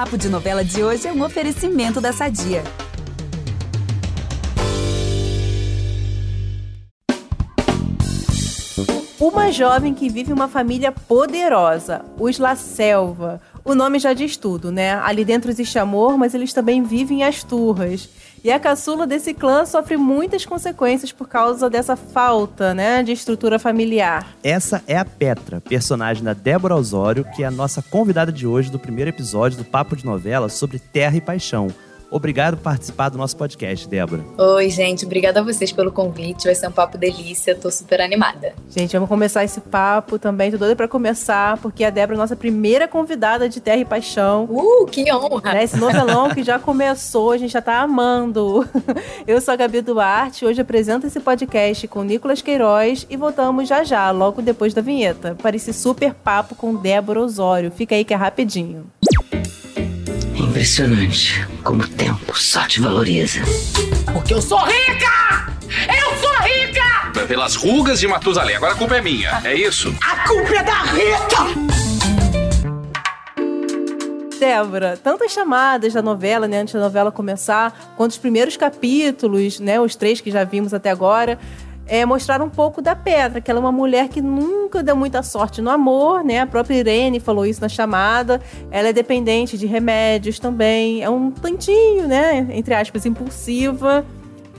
Papo de Novela de hoje é um oferecimento da Sadia. Uma jovem que vive uma família poderosa, os La Selva. O nome já diz tudo, né? Ali dentro existe amor, mas eles também vivem as turras. E a caçula desse clã sofre muitas consequências por causa dessa falta, né, de estrutura familiar. Essa é a Petra, personagem da Débora Osório, que é a nossa convidada de hoje do primeiro episódio do Papo de Novela sobre Terra e Paixão. Obrigado por participar do nosso podcast, Débora. Oi, gente. Obrigada a vocês pelo convite. Vai ser um papo delícia. Tô super animada. Gente, vamos começar esse papo também. Tô doida pra começar, porque a Débora é a nossa primeira convidada de Terra e Paixão. Uh, que honra! Né? Esse novelão que já começou, a gente já tá amando. Eu sou a Gabi Duarte. Hoje apresento esse podcast com Nicolas Queiroz e voltamos já já, logo depois da vinheta, para esse super papo com Débora Osório. Fica aí que é rapidinho. Impressionante como o tempo só te valoriza. Porque eu sou rica! Eu sou rica! Pelas rugas de Matusalém. Agora a culpa é minha, é isso? A culpa é da Rita! Débora, tantas chamadas da novela, né, antes da novela começar, quanto os primeiros capítulos, né, os três que já vimos até agora, é, mostrar um pouco da Petra, que ela é uma mulher que nunca deu muita sorte no amor, né? A própria Irene falou isso na chamada. Ela é dependente de remédios também. É um tantinho, né? Entre aspas, impulsiva.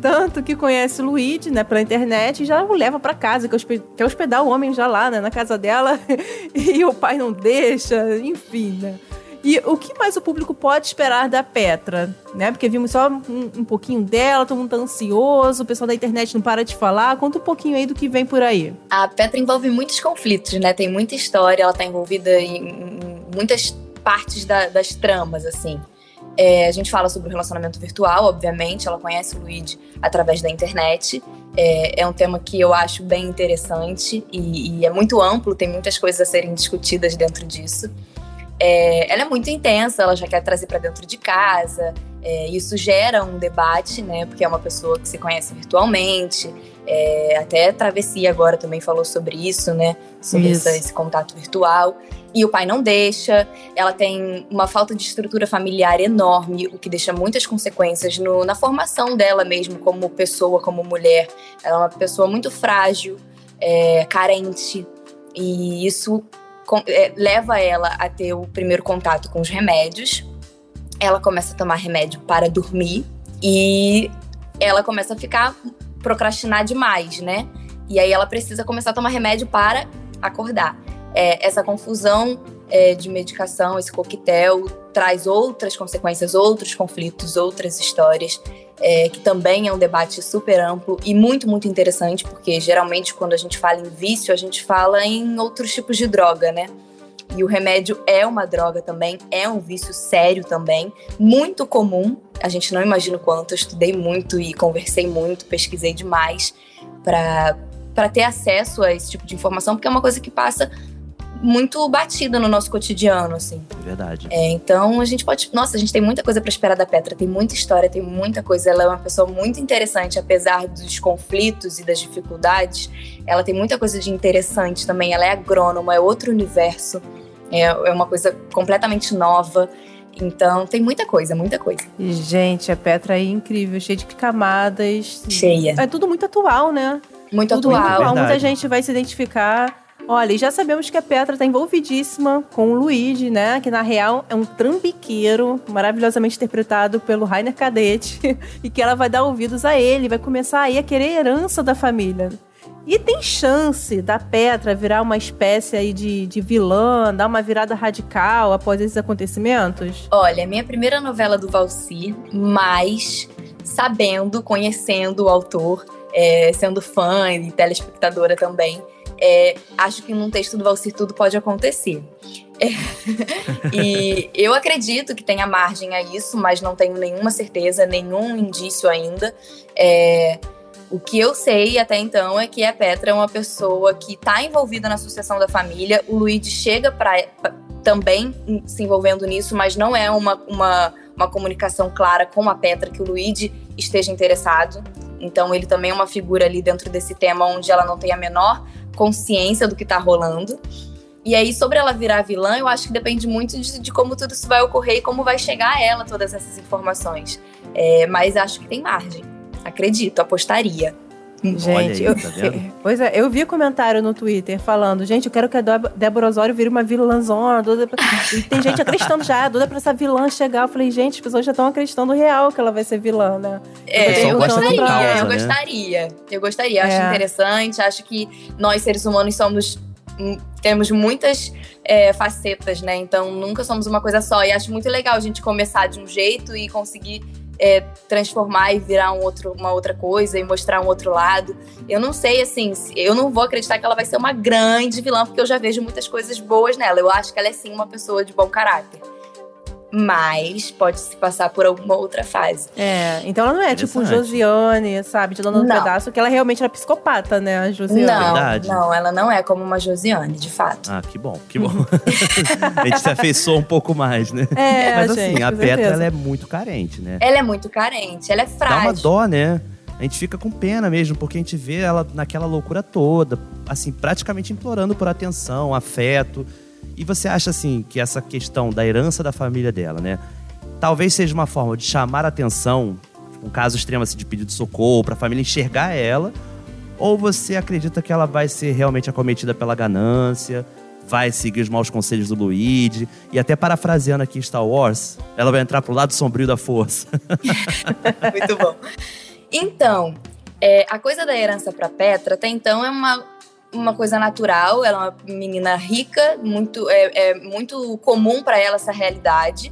Tanto que conhece o Luigi, né, pela internet e já o leva para casa, quer hospedar o homem já lá, né, na casa dela. e o pai não deixa, enfim, né? E o que mais o público pode esperar da Petra? Né? Porque vimos só um, um, pouquinho dela, todo mundo tá ansioso, o pessoal da internet não para de falar. Conta um pouquinho aí do que vem por aí. A Petra envolve muitos conflitos, né? Tem muita história, ela tá envolvida em, muitas partes da, das tramas, assim. É, a gente fala sobre o relacionamento virtual, obviamente, ela conhece o Luigi através da internet. É, é um tema que eu acho bem interessante e, e é muito amplo, tem muitas coisas a serem discutidas dentro disso. É, ela é muito intensa, ela já quer trazer para dentro de casa. É, isso gera um debate, né? Porque é uma pessoa que se conhece virtualmente. É, até Travessia agora também falou sobre isso, né? Sobre essa, esse contato virtual. E o pai não deixa. Ela tem uma falta de estrutura familiar enorme, o que deixa muitas consequências no, na formação dela mesmo, como pessoa, como mulher. Ela é uma pessoa muito frágil, é, carente. E isso é, leva ela a ter o primeiro contato com os remédios. Ela começa a tomar remédio para dormir e ela começa a ficar procrastinar demais, né? E aí ela precisa começar a tomar remédio para acordar. É, essa confusão é, de medicação, esse coquetel, traz outras consequências, outros conflitos, outras histórias, é, que também é um debate super amplo e muito, muito interessante, porque geralmente quando a gente fala em vício, a gente fala em outros tipos de droga, né? E o remédio é uma droga também, é um vício sério também, muito comum. A gente não imagina o quanto. Eu estudei muito e conversei muito, pesquisei demais para ter acesso a esse tipo de informação, porque é uma coisa que passa muito batida no nosso cotidiano, assim. Verdade. É, então a gente pode. Nossa, a gente tem muita coisa para esperar da Petra, tem muita história, tem muita coisa. Ela é uma pessoa muito interessante, apesar dos conflitos e das dificuldades. Ela tem muita coisa de interessante também. Ela é agrônoma, é outro universo, é, é uma coisa completamente nova. Então tem muita coisa, muita coisa. Gente, a Petra é incrível, cheia de camadas. Cheia. É tudo muito atual, né? Muito tudo atual. Muito atual. Muita gente vai se identificar. Olha, e já sabemos que a Petra está envolvidíssima com o Luigi, né? Que na real é um trambiqueiro, maravilhosamente interpretado pelo Rainer Cadete, e que ela vai dar ouvidos a ele, vai começar aí a querer herança da família. E tem chance da Petra virar uma espécie aí de, de vilã, dar uma virada radical após esses acontecimentos? Olha, minha primeira novela do Valci, mas sabendo, conhecendo o autor, é, sendo fã e telespectadora também, é, acho que num texto do Valcir tudo pode acontecer. É, e eu acredito que tenha margem a isso, mas não tenho nenhuma certeza, nenhum indício ainda. É, o que eu sei até então é que a Petra é uma pessoa que está envolvida na sucessão da família. O Luigi chega para também se envolvendo nisso, mas não é uma, uma, uma comunicação clara com a Petra que o Luigi esteja interessado. Então ele também é uma figura ali dentro desse tema onde ela não tem a menor consciência do que está rolando. E aí, sobre ela virar vilã, eu acho que depende muito de, de como tudo isso vai ocorrer e como vai chegar a ela todas essas informações. É, mas acho que tem margem. Acredito, apostaria. Gente, aí, eu, tá vendo? pois é, eu vi comentário no Twitter falando, gente, eu quero que a Débora Osório vire uma vilãzona. pra- E tem gente acreditando já, doida pra essa vilã chegar. Eu falei, gente, as pessoas já estão acreditando real que ela vai ser vilã, né? É, eu gosta gostaria, causa, eu né? gostaria. Eu gostaria, acho É. interessante, acho que nós seres humanos somos hum, temos muitas é, facetas, né? Então nunca somos uma coisa só. E acho muito legal a gente começar de um jeito e conseguir é, transformar e virar um outro, uma outra coisa e mostrar um outro lado. Eu não sei, assim, eu não vou acreditar que ela vai ser uma grande vilã, porque eu já vejo muitas coisas boas nela. Eu acho que ela é sim uma pessoa de bom caráter. Mas pode se passar por alguma outra fase. É, então ela não é tipo. Josiane, sabe? De dando um pedaço, que ela realmente era psicopata, né? A Josiane. Não, Verdade. não, ela não é como uma Josiane, de fato. Ah, que bom, que bom. a gente se afeiçoou um pouco mais, né? É, Mas gente, assim, a Petra ela é muito carente, né? Ela é muito carente, ela é frágil. Dá uma dó, né? A gente fica com pena mesmo, porque a gente vê ela naquela loucura toda, assim, praticamente implorando por atenção, afeto. E você acha, assim, que essa questão da herança da família dela, né? Talvez seja uma forma de chamar a atenção, um caso extremo assim, de pedido de socorro, pra família enxergar ela, ou você acredita que ela vai ser realmente acometida pela ganância, vai seguir os maus conselhos do Luigi, e até parafraseando aqui Star Wars, ela vai entrar pro lado sombrio da força. Muito bom. Então, é, a coisa da herança para Petra até então é uma, uma coisa natural. Ela é uma menina rica, muito, é, é muito comum para ela essa realidade.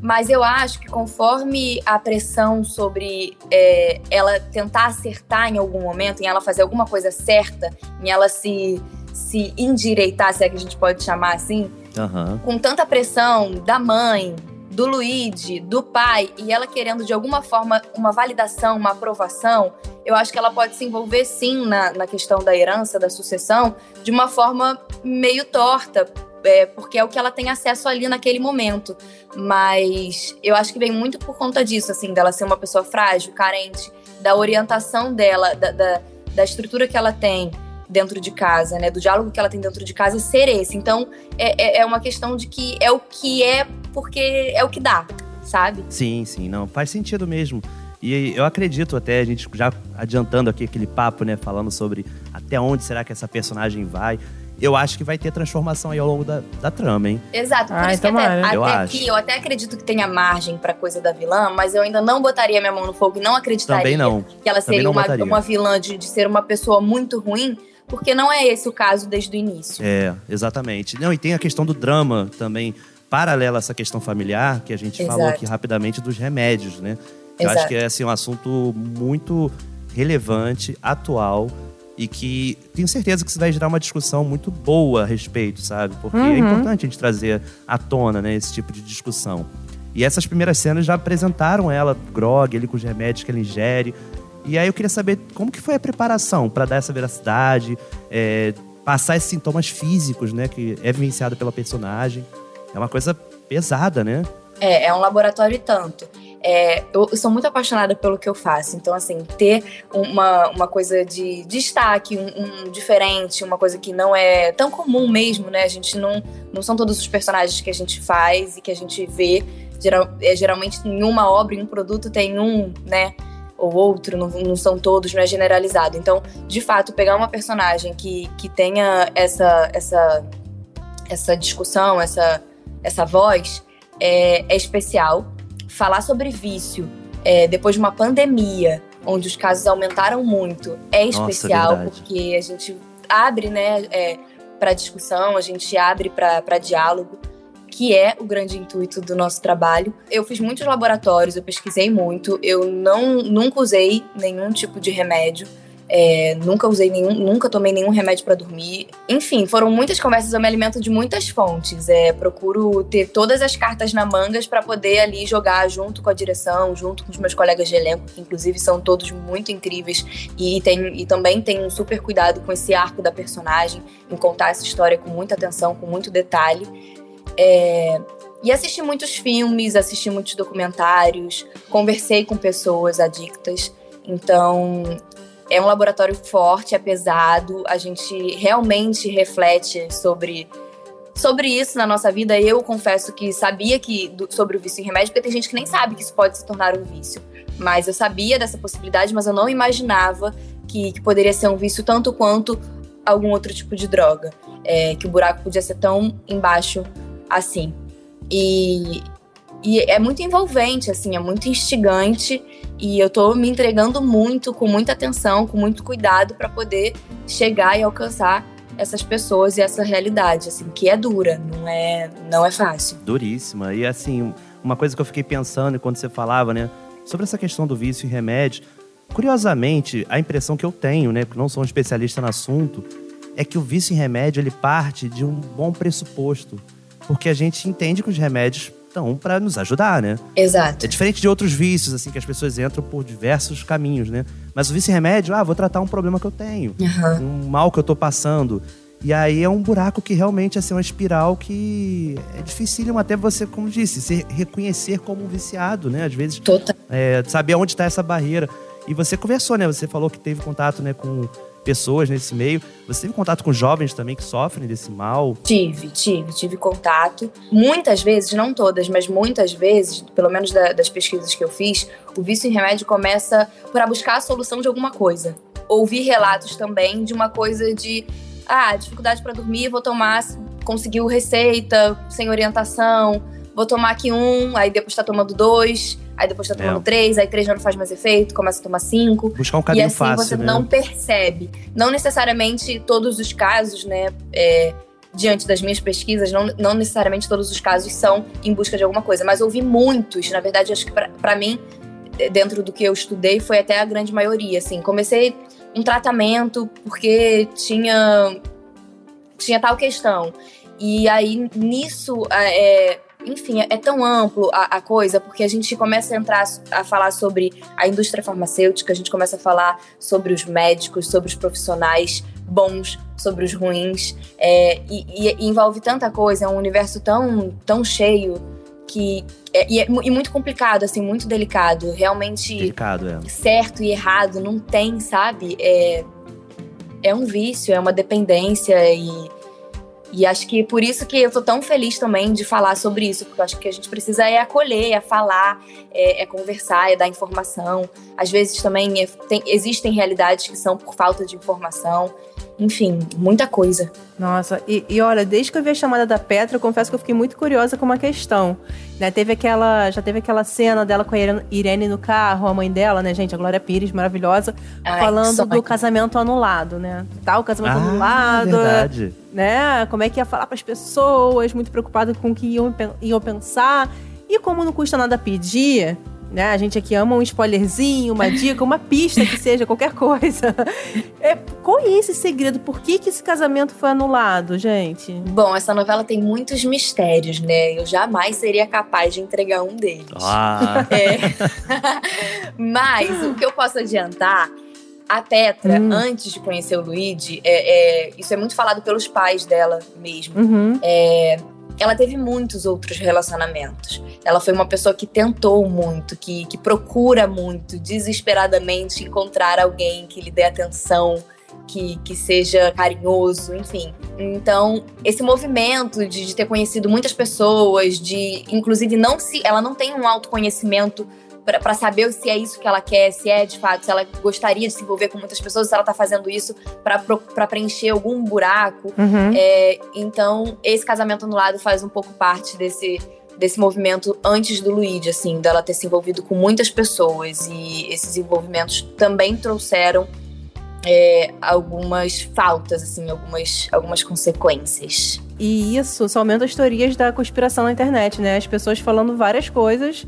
Mas eu acho que conforme a pressão sobre é, ela tentar acertar em algum momento, em ela fazer alguma coisa certa, em ela se, se endireitar, se é que a gente pode chamar assim, Aham. com tanta pressão da mãe, do Luigi, do pai, e ela querendo de alguma forma uma validação, uma aprovação, eu acho que ela pode se envolver sim na, na questão da herança, da sucessão, de uma forma meio torta, é, porque é o que ela tem acesso ali naquele momento. Mas eu acho que vem muito por conta disso, assim, dela ser uma pessoa frágil, carente, da orientação dela, da, da, da estrutura que ela tem dentro de casa, né? Do diálogo que ela tem dentro de casa ser esse. Então, é, é- é uma questão de que é o que é porque é o que dá, sabe? Sim, sim, não, faz sentido mesmo. E eu acredito até, a gente já adiantando aqui aquele papo, né, falando sobre até onde será que essa personagem vai. Eu acho que vai ter transformação aí ao longo da, da trama, hein? Exato, por Ai, isso que até, até Eu aqui acho. eu até acredito que tenha margem pra coisa da vilã, mas eu ainda não botaria minha mão no fogo e não acreditaria Também não. que ela Também seria não uma, botaria. uma vilã de, de ser uma pessoa muito ruim, porque não é esse o caso desde o início. É, exatamente. Não, e tem a questão do drama também, paralela a essa questão familiar, que a gente falou Exato. aqui rapidamente dos remédios, né? Eu Exato. acho que é assim, um assunto muito relevante, atual, e que tenho certeza que isso vai gerar uma discussão muito boa a respeito, sabe? Porque é Uhum. importante a gente trazer à tona, né, esse tipo de discussão. E essas primeiras cenas já apresentaram ela, grog, ele com os remédios que ela ingere. E aí eu queria saber como que foi a preparação para dar essa veracidade, é, passar esses sintomas físicos, né, que é vivenciado pela personagem. É uma coisa pesada, né? É, é um laboratório e tanto. É, eu, sou muito apaixonada pelo que eu faço. Então, assim, ter uma, uma coisa de destaque, um, um diferente, uma coisa que não é tão comum mesmo, né? A gente não. Não são todos os personagens que a gente faz e que a gente vê. Geral, é, geralmente, em uma obra, em um produto, tem um, né? Ou outro, não, não são todos, não é generalizado. Então, de fato, pegar uma personagem que, que tenha essa, essa, essa discussão, essa, essa voz, é, é especial. Falar sobre vício é, depois de uma pandemia, onde os casos aumentaram muito, é Nossa, especial, verdade. porque a gente abre né, é, para discussão, a gente abre para diálogo, que é o grande intuito do nosso trabalho. Eu fiz muitos laboratórios, eu pesquisei muito, eu não nunca usei nenhum tipo de remédio. É, nunca usei nenhum, nunca tomei nenhum remédio para dormir. Enfim, foram muitas conversas, eu me alimento de muitas fontes. É, procuro ter todas as cartas na mangas para poder ali jogar junto com a direção, junto com os meus colegas de elenco, que inclusive são todos muito incríveis e, tem, e também tem um super cuidado com esse arco da personagem, em contar essa história com muita atenção, com muito detalhe. É, e assisti muitos filmes, assisti muitos documentários, conversei com pessoas adictas. Então, é um laboratório forte, é pesado. A gente realmente reflete sobre sobre isso na nossa vida, eu confesso que sabia que do, sobre o vício em remédio, porque tem gente que nem sabe que isso pode se tornar um vício. Mas eu sabia dessa possibilidade, mas eu não imaginava que, que poderia ser um vício tanto quanto algum outro tipo de droga. É, que o buraco podia ser tão embaixo assim. E, e é muito envolvente, assim, é muito instigante. E eu tô me entregando muito, com muita atenção, com muito cuidado para poder chegar e alcançar essas pessoas e essa realidade, assim, que é dura, não é, não é fácil. Duríssima. E assim, uma coisa que eu fiquei pensando enquanto você falava, né, sobre essa questão do vício em remédio, curiosamente, a impressão que eu tenho, né, porque não sou um especialista no assunto, é que o vício em remédio ele parte de um bom pressuposto, porque a gente entende que os remédios estão para nos ajudar, né? Exato. É diferente de outros vícios, assim, que as pessoas entram por diversos caminhos, né? Mas o vício em remédio, ah, vou tratar um problema que eu tenho, Uhum. um mal que eu tô passando. E aí é um buraco que realmente assim, é uma espiral que é dificílimo até você, como disse, se reconhecer como um viciado, né? Às vezes, Total. é, saber onde está essa barreira. E você conversou, né? Você falou que teve contato né, com pessoas nesse meio. Você teve contato com jovens também que sofrem desse mal. Tive, tive, tive contato. Muitas vezes, não todas, mas muitas vezes, pelo menos da- das pesquisas que eu fiz, o vício em remédio começa por buscar a solução de alguma coisa. Ouvi relatos também de uma coisa de, ah, dificuldade para dormir, vou tomar, conseguiu receita, sem orientação, vou tomar aqui um, aí depois tá tomando dois, aí depois tá tomando É. três, aí três já não faz mais efeito, começa a tomar cinco Buscar um e caminho assim fácil, você né? não percebe. Não necessariamente todos os casos, né? é, diante das minhas pesquisas, não, não necessariamente todos os casos são em busca de alguma coisa, mas ouvi muitos. Na verdade, acho que pra pra mim, eh, dentro do que eu estudei, foi até a grande maioria. Assim, comecei um tratamento porque tinha tinha tal questão. E aí nisso é, enfim, é tão amplo a, a, coisa, porque a gente começa a entrar a falar sobre a indústria farmacêutica, a gente começa a falar sobre os médicos, sobre os profissionais bons, sobre os ruins, é, e, e, envolve tanta coisa, é um universo tão, tão cheio que é, e, é, e muito complicado, assim, muito delicado, realmente delicado, é. certo e errado não tem, sabe? É, é um vício, é uma dependência e e acho que por isso que eu tô tão feliz também de falar sobre isso, porque eu acho que a gente precisa é acolher, é falar, é, é conversar, é dar informação. Às vezes também é, tem, existem realidades que são por falta de informação. Enfim, muita coisa. Nossa, e, e, olha, desde que eu vi a chamada da Petra, eu confesso que eu fiquei muito curiosa com uma questão. Né, teve aquela, já teve aquela cena dela com a Irene no carro, a mãe dela, né, gente? A Glória Pires, maravilhosa, Ai, falando do casamento anulado, né? Tá, o casamento ah, anulado. Verdade. Né? Como é que ia falar para as pessoas, muito preocupada com o que iam, iam pensar. E como não custa nada pedir, né? A gente aqui ama um spoilerzinho, uma dica, uma pista que seja, qualquer coisa. É, qual é esse segredo? Por que, que esse casamento foi anulado, gente? Bom, essa novela tem muitos mistérios, né? Eu jamais seria capaz de entregar um deles. Ah. É. Mas o que eu posso adiantar a Petra, hum. antes de conhecer o Luigi, é, é, isso é muito falado pelos pais dela mesmo. Uhum. É, ela teve muitos outros relacionamentos. Ela foi uma pessoa que tentou muito, que, que procura muito, desesperadamente encontrar alguém que lhe dê atenção, que, que seja carinhoso, enfim. Então, esse movimento de, de ter conhecido muitas pessoas, de inclusive não se. Ela não tem um autoconhecimento para saber se é isso que ela quer, se é de fato, se ela gostaria de se envolver com muitas pessoas, se ela tá fazendo isso para preencher algum buraco. Uhum. É, então, esse casamento anulado faz um pouco parte desse, desse movimento antes do Luigi, assim, dela ter se envolvido com muitas pessoas. E esses envolvimentos também trouxeram é, algumas faltas, assim, algumas, algumas consequências. E isso só aumenta as teorias da conspiração na internet, né? As pessoas falando várias coisas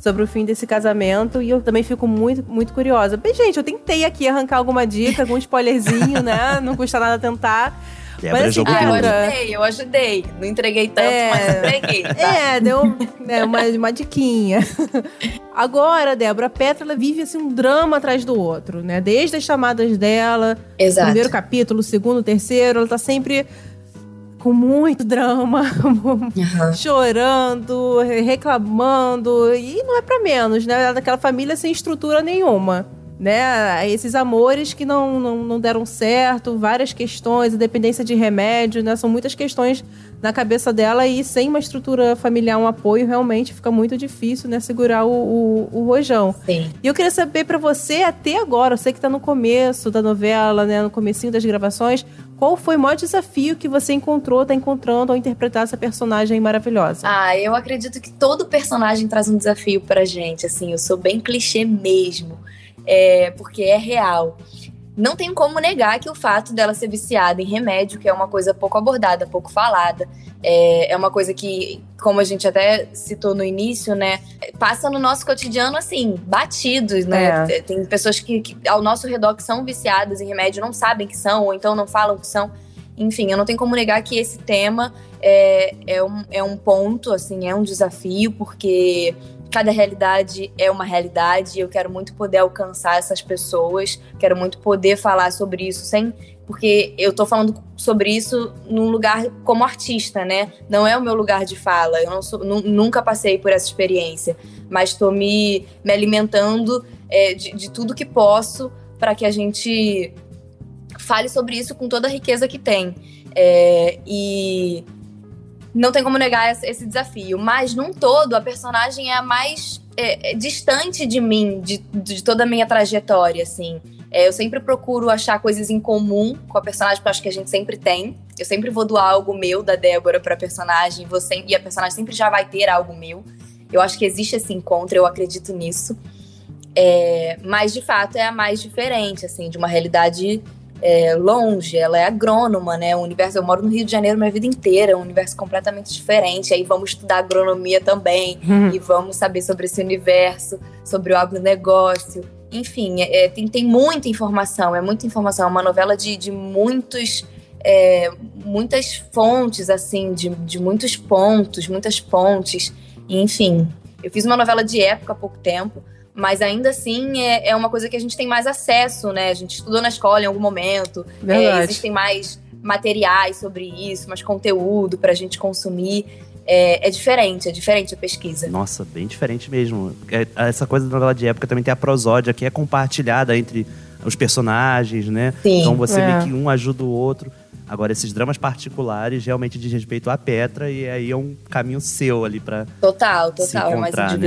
sobre o fim desse casamento e eu também fico muito, muito curiosa. Bem, gente, eu tentei aqui arrancar alguma dica, algum spoilerzinho, né? Não custa nada tentar. Mas, assim, ah, eu ajudei, eu ajudei. Não entreguei tanto, é, mas entreguei. Tá? É, deu é, uma, uma diquinha. Agora, Débora, a Petra ela vive assim, um drama atrás do outro, né? Desde as chamadas dela, Exato. primeiro capítulo, segundo, terceiro, ela tá sempre com muito drama, uhum. chorando, reclamando, e não é para menos, né? Daquela família sem estrutura nenhuma. Né? Esses amores que não, não, não deram certo, várias questões, dependência de remédio, né? São muitas questões na cabeça dela e sem uma estrutura familiar, um apoio, realmente fica muito difícil, né? Segurar o, o, o rojão. Sim. E eu queria saber para você, até agora, você que está no começo da novela, né? No comecinho das gravações, qual foi o maior desafio que você encontrou, tá encontrando ao interpretar essa personagem maravilhosa? Ah, eu acredito que todo personagem traz um desafio pra gente, assim, eu sou bem clichê mesmo é, porque é real. Não tem como negar que o fato dela ser viciada em remédio, que é uma coisa pouco abordada, pouco falada, é, é uma coisa que, como a gente até citou no início, né, passa no nosso cotidiano assim, batidos, né? É. Tem pessoas que, que ao nosso redor que são viciadas em remédio não sabem que são, ou então não falam que são. Enfim, eu não tenho como negar que esse tema é, é, um, é um ponto, assim, é um desafio, porque cada realidade é uma realidade. Eu quero muito poder alcançar essas pessoas, quero muito poder falar sobre isso sem. Porque eu tô falando sobre isso num lugar como artista, né? Não é o meu lugar de fala. Eu sou, nu- nunca passei por essa experiência, mas estou me, me alimentando é, de, de tudo que posso para que a gente fale sobre isso com toda a riqueza que tem. É, e não tem como negar esse- desafio. Mas, num todo, a personagem é a mais é, é, distante de mim, de, de toda a minha trajetória, assim. É, eu sempre procuro achar coisas em comum com a personagem, porque eu acho que a gente sempre tem. Eu sempre vou doar algo meu da Débora pra personagem, você, e a personagem sempre já vai ter algo meu. Eu acho que existe esse encontro, eu acredito nisso. É, mas, de fato, é a mais diferente, assim, de uma realidade é, longe. Ela é agrônoma, né? O universo, eu moro no Rio de Janeiro minha vida inteira, é um universo completamente diferente. Aí vamos estudar agronomia também e vamos saber sobre esse universo, sobre o agronegócio. Enfim, é, é, tem, tem muita informação, é muita informação. É uma novela de, de muitos. é, muitas fontes, assim, de, de muitos pontos, muitas pontes. Enfim, eu fiz uma novela de época há pouco tempo, mas ainda assim é, é uma coisa que a gente tem mais acesso, né? A gente estudou na escola em algum momento, é, existem mais materiais sobre isso, mais conteúdo pra gente consumir. É, é diferente, é diferente a pesquisa. Nossa, bem diferente mesmo. É, Essa coisa da novela de época também tem a prosódia, que é compartilhada entre os personagens, né? Sim. Então você É. vê que um ajuda o outro. Agora, esses dramas particulares realmente diz respeito à Petra, e aí é um caminho seu ali pra. Total, Se total, é mais encontrar, né?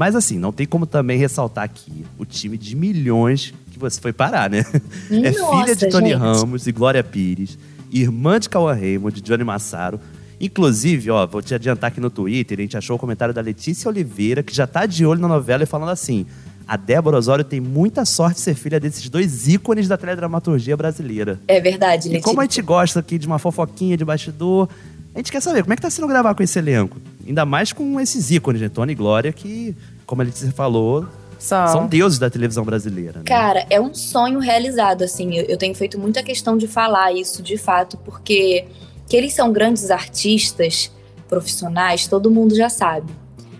Mas assim, não tem como também ressaltar aqui o time de milhões que você foi parar, né? é Nossa, filha de Tony gente. Ramos e Glória Pires, irmã de Cauã Raymond, de Johnny Massaro. Inclusive, ó, vou te adiantar aqui no Twitter, a gente achou o comentário da Letícia Oliveira, que já tá de olho na novela e falando assim: a Débora Osório tem muita sorte de ser filha desses dois ícones da teledramaturgia brasileira. É verdade, E Letícia. como a gente gosta aqui de uma fofoquinha de bastidor, a gente quer saber como é que tá sendo gravar com esse elenco. Ainda mais com esses ícones, né? Tony e Glória, que, como a Letícia falou, São. são deuses da televisão brasileira. Né? Cara, é um sonho realizado, assim. Eu, eu tenho feito muita questão de falar isso, de fato, porque que eles são grandes artistas profissionais, todo mundo já sabe.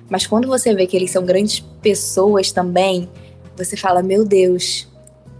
Mas quando você vê que eles são grandes pessoas também, você fala, meu Deus,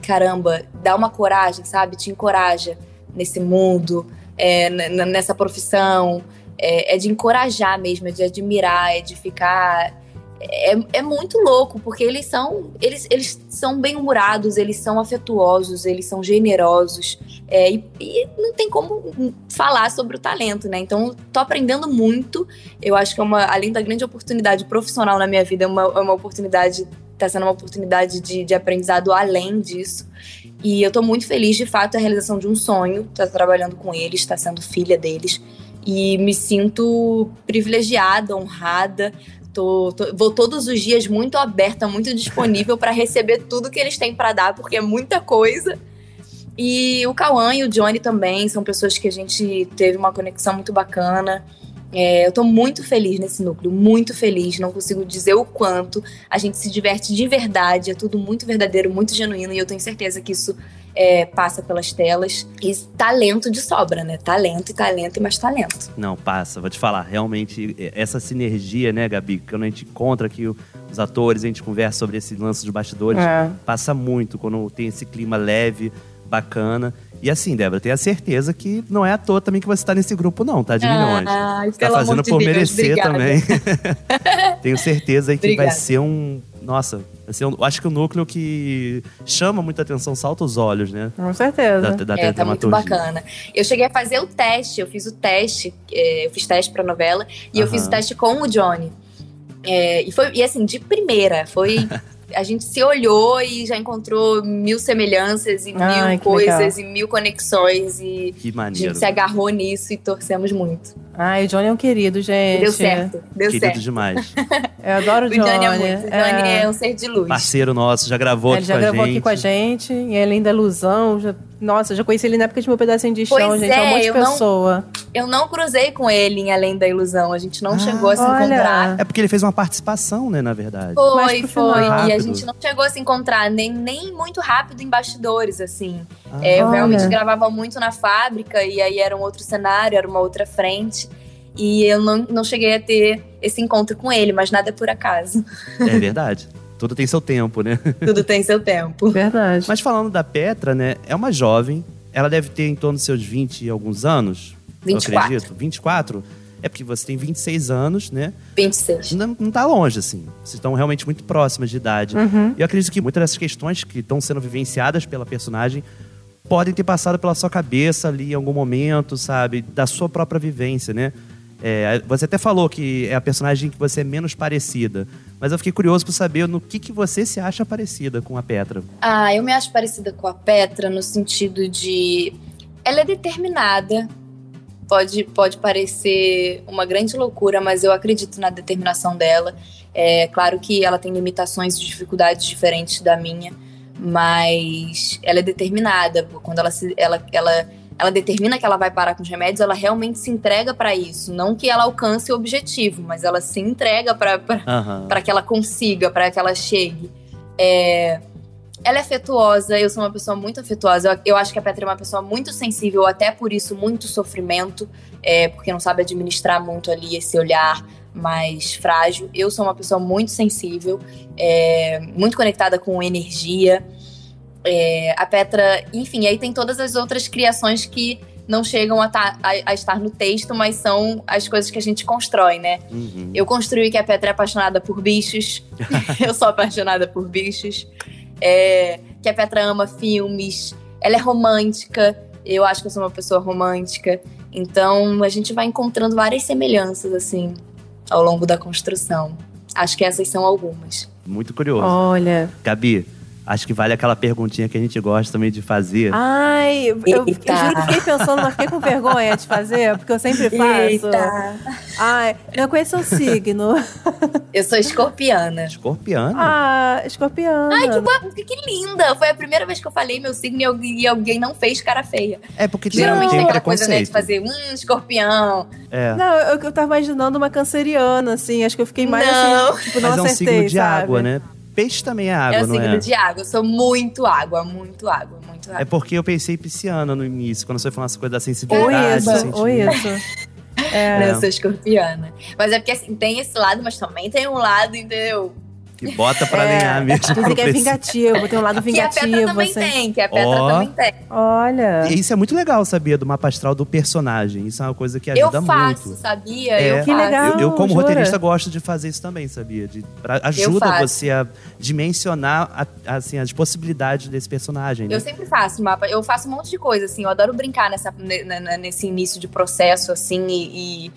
caramba, dá uma coragem, sabe? Te encoraja nesse mundo, é, nessa profissão. É, é de encorajar mesmo, é de admirar, é de ficar é, é muito louco, porque eles são eles, eles são bem-humorados, eles são afetuosos, eles são generosos. é, e, e não tem como falar sobre o talento, né? Então, tô aprendendo muito. Eu acho que é uma, além da grande oportunidade profissional na minha vida, é uma, é uma oportunidade, tá sendo uma oportunidade de, de aprendizado além disso. E eu tô muito feliz, de fato, a realização de um sonho, tá trabalhando com eles, tá sendo filha deles. E me sinto privilegiada, honrada. Tô, tô- vou todos os dias muito aberta, muito disponível para receber tudo que eles têm para dar, porque é muita coisa. E o Cauã e o Johnny também são pessoas que a gente teve uma conexão muito bacana. É, eu tô muito feliz nesse núcleo, muito feliz. Não consigo dizer o quanto. A gente se diverte de verdade, é tudo muito verdadeiro, muito genuíno, e eu tenho certeza que isso é, passa pelas telas. E talento de sobra, né? Talento e talento e mais talento. Não, passa. Vou te falar, realmente, essa sinergia, né, Gabi? Quando a gente encontra aqui os atores, a gente conversa sobre esse lance dos bastidores, É. passa muito quando tem esse clima leve, bacana. E assim, Débora, tenha certeza que não é à toa também que você tá nesse grupo, não, tá? De milhões. Ai, Tá fazendo por Deus, merecer obrigada. também. Tenho certeza aí que vai Obrigada. ser um. Nossa, vai ser um, eu acho que o núcleo que chama muita atenção, salta os olhos, né? Com certeza. Da, da É, tá muito bacana. Eu cheguei a fazer o teste, eu fiz o teste, é, eu fiz teste pra novela, e eu Aham. fiz o teste com o Johnny. É, e foi, e assim, de primeira, foi. A gente se olhou e já encontrou mil semelhanças e Ai, mil coisas e mil conexões e Que a maneiro. gente se agarrou nisso e torcemos muito. Ai, o Johnny é um querido, gente. deu certo, deu Querido certo. demais. Eu adoro o O Johnny. Johnny é muito, o Johnny é, um ser de luz. Parceiro nosso, já gravou Ele aqui já com a gravou gente. aqui com a gente. E ele ainda é ilusão. Já... Nossa, eu já conheci ele na época de meu pedacinho de chão, Pois gente. É, um é, monte de eu não- pessoa. Eu não cruzei com ele em Além da Ilusão, a gente não Ah, chegou a se olha. encontrar. É porque ele fez uma participação, né, na verdade. Foi, foi. E a gente não chegou a se encontrar nem, nem muito rápido em bastidores, assim. Ah, É, eu Olha. realmente gravava muito na fábrica e aí era um outro cenário, era uma outra frente. E eu não, não cheguei a ter esse encontro com ele, mas nada é por acaso. É verdade. Tudo tem seu tempo, né? Tudo tem seu tempo. Verdade. Mas falando da Petra, né, é uma jovem. Ela deve ter em torno dos seus 20 e alguns anos. Eu 24. acredito. 24? É porque você tem 26 anos, né? 26. Não, não tá longe, assim. Vocês estão realmente muito próximas de idade. Uhum. E eu acredito que muitas dessas questões que estão sendo vivenciadas pela personagem podem ter passado pela sua cabeça ali em algum momento, sabe? Da sua própria vivência, né? É, você até falou que é a personagem que você é menos parecida. Mas eu fiquei curioso por saber no que, que você se acha parecida com a Petra. Ah, eu me acho parecida com a Petra no sentido de. Ela é determinada. Pode, pode parecer uma grande loucura, mas eu acredito na determinação dela. É claro que ela tem limitações e dificuldades diferentes da minha, mas ela é determinada. Quando ela, se, ela, ela, ela determina que ela vai parar com os remédios, ela realmente se entrega para isso. Não que ela alcance o objetivo, mas ela se entrega para para que ela consiga, para que ela chegue. É, ela é afetuosa, eu sou uma pessoa muito afetuosa. Eu, eu acho que a Petra é uma pessoa muito sensível, até por isso, muito sofrimento, é, porque não sabe administrar muito ali esse olhar mais frágil. Eu sou uma pessoa muito sensível, é, muito conectada com energia. É, a Petra, enfim, aí tem todas as outras criações que não chegam a, tá- a- a estar no texto, mas são as coisas que a gente constrói, né? Uhum. Eu construí que a Petra é apaixonada por bichos. eu sou apaixonada por bichos. É, que a Petra ama filmes. Ela é romântica. Eu acho que eu sou uma pessoa romântica. Então a gente vai encontrando várias semelhanças, assim, ao longo da construção. Acho que essas são algumas. Muito curioso. Olha. Gabi, acho que vale aquela perguntinha que a gente gosta também de fazer. Ai, eu, eu Eita. juro que fiquei pensando, mas fiquei com vergonha de fazer, porque eu sempre faço. Ai, eu conheço o signo. Eu sou escorpiana. Escorpiano? Ah, escorpiana. Ai, que, que linda! Foi a primeira vez que eu falei meu signo e alguém, e alguém não fez cara feia. É porque tem, Geralmente tem tem um aquela coisa, né, de fazer, hum, escorpião. É. Não, eu, eu tava imaginando uma canceriana, assim. Acho que eu fiquei mais Não. assim, tipo, não Mas é um acertei, signo de sabe? água, né? Peixe também é água, é o não signo é? de água. Eu sou muito água, muito água, muito água. É porque eu pensei pisciana no início, quando você falou essa coisa da Ou sensibilidade. isso, do ou isso. É. Eu sou escorpiana. Mas é porque assim, tem esse lado, mas também tem um lado, entendeu? Que bota pra É, lenhar mesmo. Dizem que é vingativo, tem um lado Que a Petra vingativo, também assim. tem, que a Petra Ó. também tem. Olha. E Isso é muito legal saber do mapa astral do personagem. Isso é uma coisa que Eu ajuda faço, muito. sabia? É. Eu Que faço. legal. Eu, eu, como jura? roteirista, gosto de fazer isso também, sabia? De, pra- ajuda você a dimensionar a- assim, as possibilidades desse personagem. Né? Eu sempre faço mapa. Eu faço um monte de coisa, assim. Eu adoro brincar nessa, ne- ne- nesse início de processo, assim, e, e-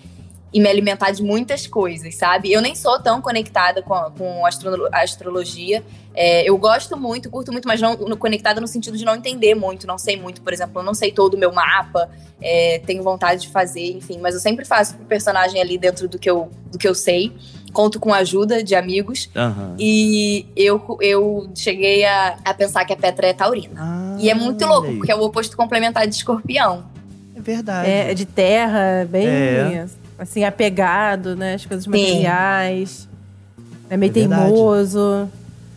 e me alimentar de muitas coisas, sabe? Eu nem sou tão conectada com, a- com astro- a astrologia. É, eu gosto muito, curto muito, mas não no- conectada no sentido de não entender muito, não sei muito. Por exemplo, eu não sei todo o meu mapa, é, tenho vontade de fazer, enfim. Mas eu sempre faço pro personagem ali dentro do que eu, do que eu sei. Conto com a ajuda de amigos. Aham. E eu, eu cheguei a, a pensar que a Petra é taurina. Ah, E é muito louco, aí. porque é o oposto complementar de escorpião. É verdade. É, de terra, bem. É. assim, apegado, né? As coisas Sim. materiais. É meio É verdade. teimoso.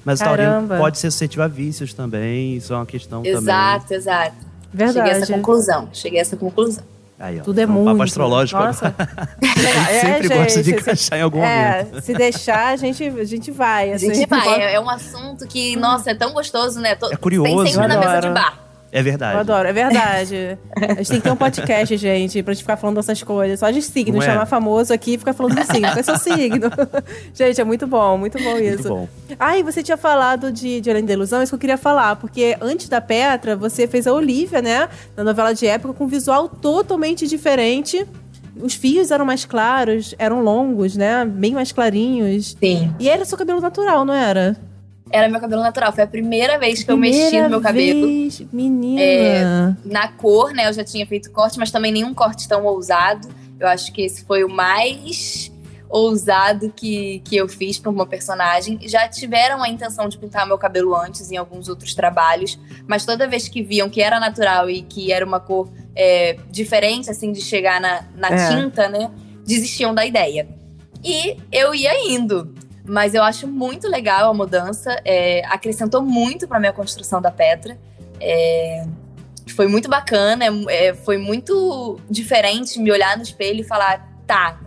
Mas o taurino Caramba. pode ser suscetível a vícios também. Isso é uma questão também. Exato, exato. Cheguei a Verdade. essa conclusão. Cheguei a essa conclusão. Aí, ó, Tudo é um muito. papo astrológico. Nossa. A gente sempre gosta de encaixar em algum é, momento. se deixar, a gente, a gente vai. A assim. gente vai. É, é um assunto que, nossa, é tão gostoso, né? Tô- É curioso, Tem sempre né? na mesa de bar. É verdade. Eu adoro, é verdade. A gente tem que ter um podcast, gente, pra gente ficar falando dessas coisas. Só de signo, é? chamar famoso aqui e ficar falando de signo. Qual é seu signo? gente, é muito bom, muito bom isso. Muito bom. Ah, e você tinha falado de, de Além da Ilusão, isso que eu queria falar, porque antes da Petra, você fez a Olivia, né? Na novela de época, com um visual totalmente diferente. Os fios eram mais claros, eram longos, né? Bem mais clarinhos. Sim. E era seu cabelo natural, não era? Era meu cabelo natural. Foi a primeira vez que eu mexi no Primeira meu cabelo. vez, Menina. Na cor, né? Eu já tinha feito corte, mas também nenhum corte tão ousado. Eu acho que esse foi o mais ousado que, que eu fiz para uma personagem. Já tiveram a intenção de pintar meu cabelo antes em alguns outros trabalhos, mas toda vez que viam que era natural e que era uma cor é, diferente, assim, de chegar na, na É. tinta, né? Desistiam da ideia. E eu ia indo. Mas eu acho muito legal a mudança. é, acrescentou muito para minha construção da Petra. É, foi muito bacana, é, é, foi muito diferente me olhar no espelho e falar, tá,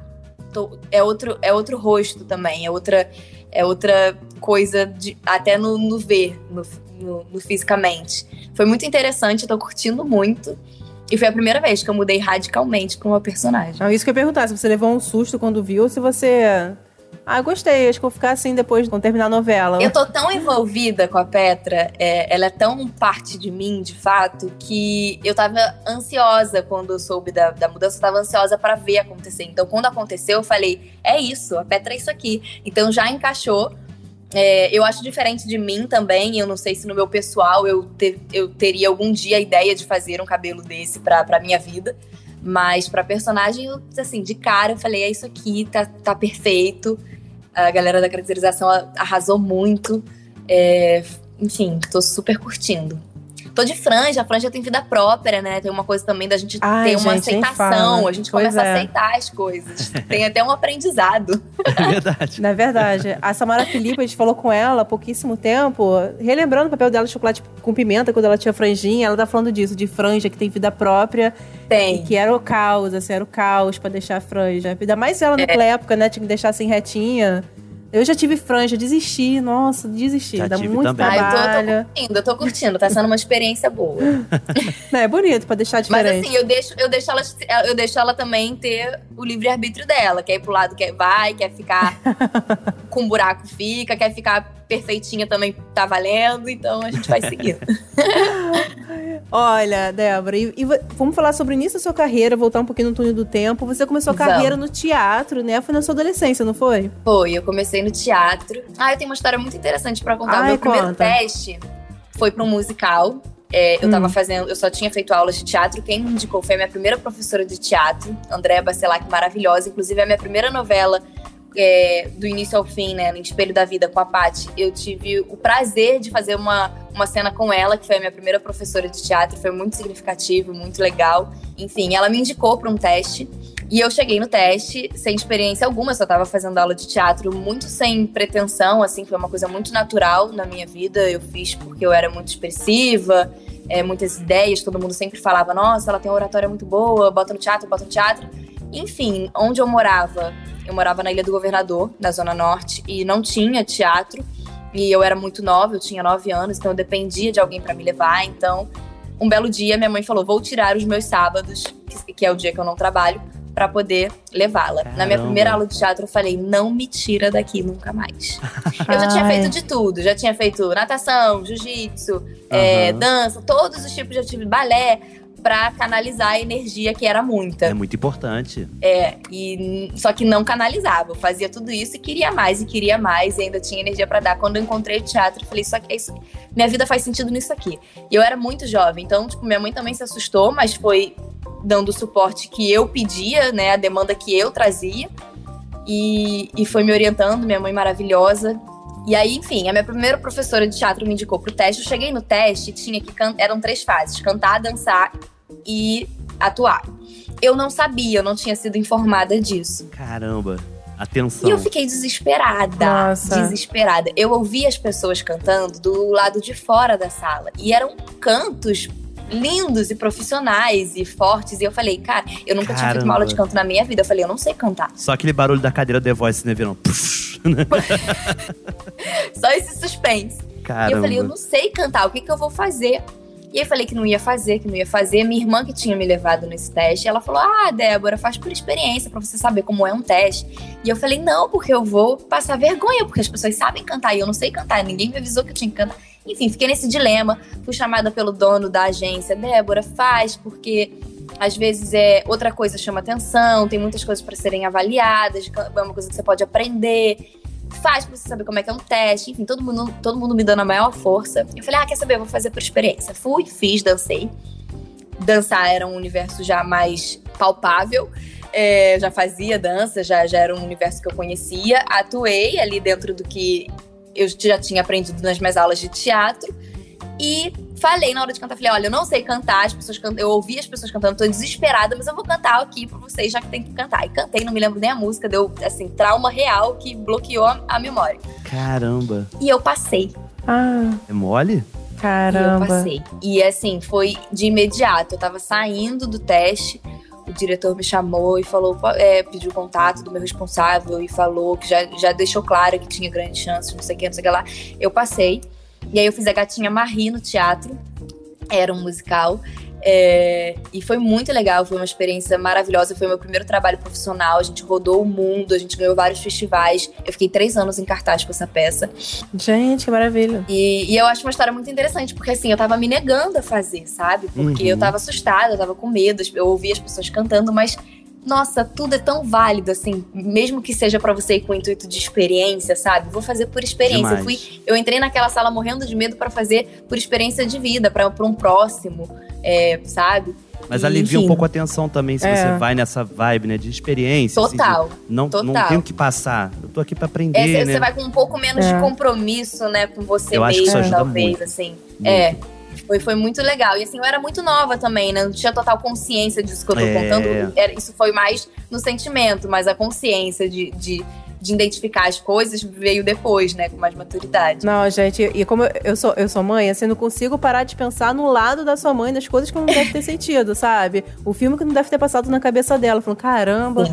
tô- é, outro, é outro rosto também, é outra, é outra coisa, de, até no, no ver, no, no- no fisicamente. Foi muito interessante, eu tô curtindo muito. E foi a primeira vez que eu mudei radicalmente pra uma personagem. Isso que eu ia perguntar, se você levou um susto quando viu, ou se você. Ah, gostei, acho que vou ficar assim depois, quando terminar a novela. Eu tô tão envolvida com a Petra, é, ela é tão parte de mim, de fato, que eu tava ansiosa quando eu soube da, da mudança, eu tava ansiosa pra ver acontecer. Então, quando aconteceu, eu falei: é isso, a Petra é isso aqui. Então, já encaixou. É, eu acho diferente de mim também. Eu não sei se no meu pessoal eu, te- eu teria algum dia a ideia de fazer um cabelo desse pra, pra minha vida. Mas pra personagem, assim, de cara, eu falei: é isso aqui, tá, tá perfeito. A galera da caracterização arrasou muito. É, enfim, tô super curtindo. Tô de franja, a franja tem vida própria, né? Tem uma coisa também da gente Ai, ter uma gente, nem aceitação, fala. a gente Pois começa é. a aceitar as coisas. Tem até um aprendizado. É verdade. Na é verdade, a Samara Felipe, a gente falou com ela há pouquíssimo tempo, relembrando o papel dela de chocolate com pimenta, quando ela tinha franjinha, ela tá falando disso, de franja que tem vida própria, e Tem. que era o caos, assim, era o caos pra deixar a franja. Ainda mais ela naquela época, né, tinha que deixar assim retinha. Eu já tive franja, desisti, nossa, desisti, Já dá tive muito também. Ah, eu tô, eu tô trabalho. curtindo, eu tô curtindo, tá sendo uma experiência boa. Não, é bonito pra deixar Mas diferente. assim, eu deixo, eu deixo ela, eu deixo ela também ter o livre-arbítrio dela. Quer ir pro lado, quer vai, quer ficar com buraco, fica, quer ficar perfeitinha também, tá valendo. Então a gente vai seguindo. Olha, Débora, e, e vamos falar sobre o início da sua carreira, voltar um pouquinho no túnel do tempo. Você começou a Vamos. carreira no teatro, né? Foi na sua adolescência, não foi? Foi, eu comecei no teatro. Ah, eu tenho uma história muito interessante pra contar. Ai, o meu primeiro conta. teste foi pra um musical. É, eu Hum. tava fazendo, eu só tinha feito aulas de teatro. Quem me indicou foi a minha primeira professora de teatro, Andréa Bacelac, maravilhosa. Inclusive, a minha primeira novela é, do início ao fim, né, no Espelho da Vida com a Paty, eu tive o prazer de fazer uma, uma cena com ela, que foi a minha primeira professora de teatro. Foi muito significativo, muito legal. Enfim, ela me indicou pra um teste. E eu cheguei no teste sem experiência alguma, só tava fazendo aula de teatro muito sem pretensão, assim, foi uma coisa muito natural na minha vida. Eu fiz porque eu era muito expressiva, é, muitas ideias, todo mundo sempre falava, nossa, ela tem uma oratória muito boa, bota no teatro, bota no teatro. Enfim, onde eu morava, eu morava na Ilha do Governador, na Zona Norte, e não tinha teatro. E eu era muito nova, eu tinha nove anos, então eu dependia de alguém pra me levar. Então, um belo dia, minha mãe falou: vou tirar os meus sábados, que, é o dia que eu não trabalho, pra poder levá-la. Na minha primeira aula de teatro, eu falei: não me tira daqui nunca mais. eu já tinha feito de tudo, já tinha feito natação, jiu-jitsu, é, Aham. dança, todos os tipos de atividade, balé, pra canalizar a energia que era muita. É muito importante. É, e só que não canalizava. Eu fazia tudo isso e queria mais, e queria mais, e ainda tinha energia pra dar. Quando eu encontrei o teatro, eu falei, isso aqui é isso. Minha vida faz sentido nisso aqui. E eu era muito jovem, então, tipo, minha mãe também se assustou, mas foi dando o suporte que eu pedia, né? A demanda que eu trazia. E, e foi me orientando, minha mãe maravilhosa. E aí, enfim, a minha primeira professora de teatro me indicou pro teste. Eu cheguei no teste, tinha que can... eram três fases: cantar, dançar e atuar. Eu não sabia, eu não tinha sido informada disso. Caramba. Atenção. E eu fiquei desesperada. Nossa. Desesperada. Eu ouvi as pessoas cantando do lado de fora da sala. E eram cantos lindos e profissionais e fortes. E eu falei, cara, eu nunca tinha feito uma aula de Caramba. canto na minha vida. Eu falei, eu não sei cantar. Só aquele barulho da cadeira The Voice, né, virando? Só esse suspense. E Caramba. eu falei, eu não sei cantar, o que, que eu vou fazer? E aí eu falei que não ia fazer, que não ia fazer. Minha irmã que tinha me levado nesse teste, ela falou: Ah, Débora, faz por experiência, pra você saber como é um teste. E eu falei, não, porque eu vou passar vergonha, porque as pessoas sabem cantar e eu não sei cantar, ninguém me avisou que eu tinha que cantar. Enfim, fiquei nesse dilema. Fui chamada pelo dono da agência, Débora, faz, porque às vezes é outra coisa chama atenção, tem muitas coisas para serem avaliadas, é uma coisa que você pode aprender. Faz pra você saber como é que é um teste, enfim, todo mundo, todo mundo me dando a maior força. Eu falei, ah, quer saber? Eu vou fazer por experiência. Fui, fiz, dancei. Dançar era um universo já mais palpável. É, já fazia dança, já, já era um universo que eu conhecia. Atuei ali dentro do que eu já tinha aprendido nas minhas aulas de teatro. E falei na hora de cantar, falei, olha, eu não sei cantar, as pessoas cantam, eu ouvi as pessoas cantando, tô desesperada, mas eu vou cantar aqui pra vocês, já que tem que cantar. E cantei, não me lembro nem a música, deu, assim, trauma real que bloqueou a, a memória. Caramba. E eu passei. Ah, É mole? E eu caramba. passei. E assim, foi de imediato. Eu tava saindo do teste, o diretor me chamou e falou, é, pediu contato do meu responsável e falou que já, já deixou claro que tinha grande chance, não sei o que, não sei o que lá. Eu passei. E aí eu fiz a Gatinha Marie no teatro. Era um musical. É, e foi muito legal, foi uma experiência maravilhosa. Foi meu primeiro trabalho profissional. A gente rodou o mundo, a gente ganhou vários festivais. Eu fiquei três anos em cartaz com essa peça. Gente, que maravilha. E, e eu acho uma história muito interessante, porque assim, eu tava me negando a fazer, sabe? Porque Uhum. eu tava assustada, eu tava com medo, eu ouvia as pessoas cantando, mas. Nossa, tudo é tão válido, assim, mesmo que seja pra você ir com o intuito de experiência, sabe? Vou fazer por experiência. Eu, fui, eu entrei naquela sala morrendo de medo pra fazer por experiência de vida, pra pra um próximo, é, sabe? Mas E, alivia um enfim, pouco a atenção também se É. você vai nessa vibe, né, de experiência. assim, de Total. não, não total. tenho que passar. Eu tô aqui pra aprender, É, você né? você vai com um pouco menos É. de compromisso, né, com você Eu acho que mesmo, isso ajuda talvez, muito. assim. Muito. É. Foi, foi muito legal. E assim, eu era muito nova também, né? Não tinha total consciência disso que eu tô É. contando. Era, isso foi mais no sentimento, mas a consciência de, de, de identificar as coisas veio depois, né? Com mais maturidade. Não, gente, e como eu- eu sou, eu sou mãe, assim, eu não consigo parar de pensar no lado da sua mãe, das coisas que não deve ter sentido, sabe? O filme que não deve ter passado na cabeça dela. Falando, caramba,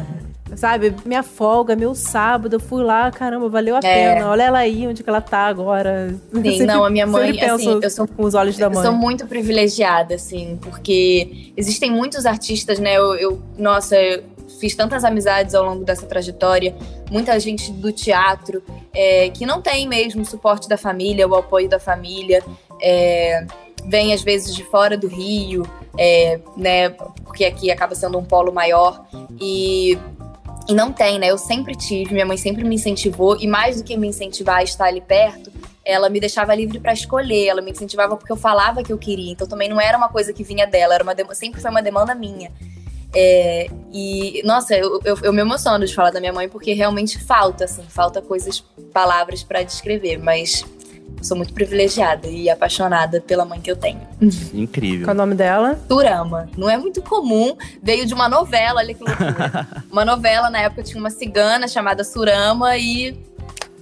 sabe? Minha folga, meu sábado, eu fui lá, caramba, valeu a É. pena. Olha ela aí, onde que ela tá agora. Eu Sim, sempre- não, a minha mãe, assim, eu sou com os olhos da Eu mãe. sou muito privilegiada, assim, porque existem muitos artistas, né? Eu, eu- nossa, eu fiz tantas amizades ao longo dessa trajetória, muita gente do teatro é, que não tem mesmo o suporte da família, o apoio da família, é, vem às vezes de fora do Rio, é, né? Porque aqui acaba sendo um polo maior e e não tem, né? Eu sempre tive, minha mãe sempre me incentivou, e mais do que me incentivar a estar ali perto, ela me deixava livre pra escolher, ela me incentivava porque eu falava que eu queria, então também não era uma coisa que vinha dela, era uma sempre foi uma demanda minha. É, e, nossa, eu, eu, eu me emociono de falar da minha mãe porque realmente falta, assim, falta coisas, palavras pra descrever, mas sou muito privilegiada e apaixonada pela mãe que eu tenho. Incrível. Qual é o nome dela? Turama. Não é muito comum, veio de uma novela, olha que loucura. uma novela, na época tinha uma cigana chamada Surama e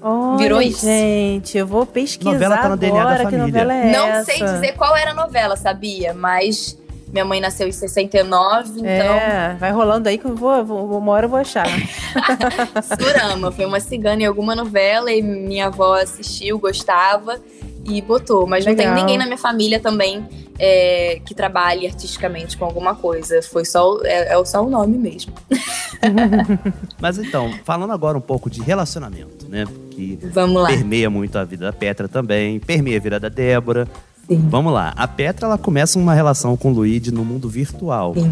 Olha, Virou isso. Gente, eu vou pesquisar Novela tá no DNA da agora que família. novela é não essa. sei dizer qual era a novela, sabia? Mas minha mãe nasceu em 69, então É, vai rolando aí que eu vou, vou uma hora eu vou achar. Surama. Foi uma cigana em alguma novela e minha avó assistiu, gostava e botou. Mas não tem Legal. ninguém na minha família também é, que trabalhe artisticamente com alguma coisa. Foi só, o- é, é só o nome mesmo. Mas então, falando agora um pouco de relacionamento, né? Que Vamos lá. permeia muito a vida da Petra também, permeia a vida da Débora. Sim. Vamos lá. A Petra, ela começa uma relação com o Luigi no mundo virtual. Sim.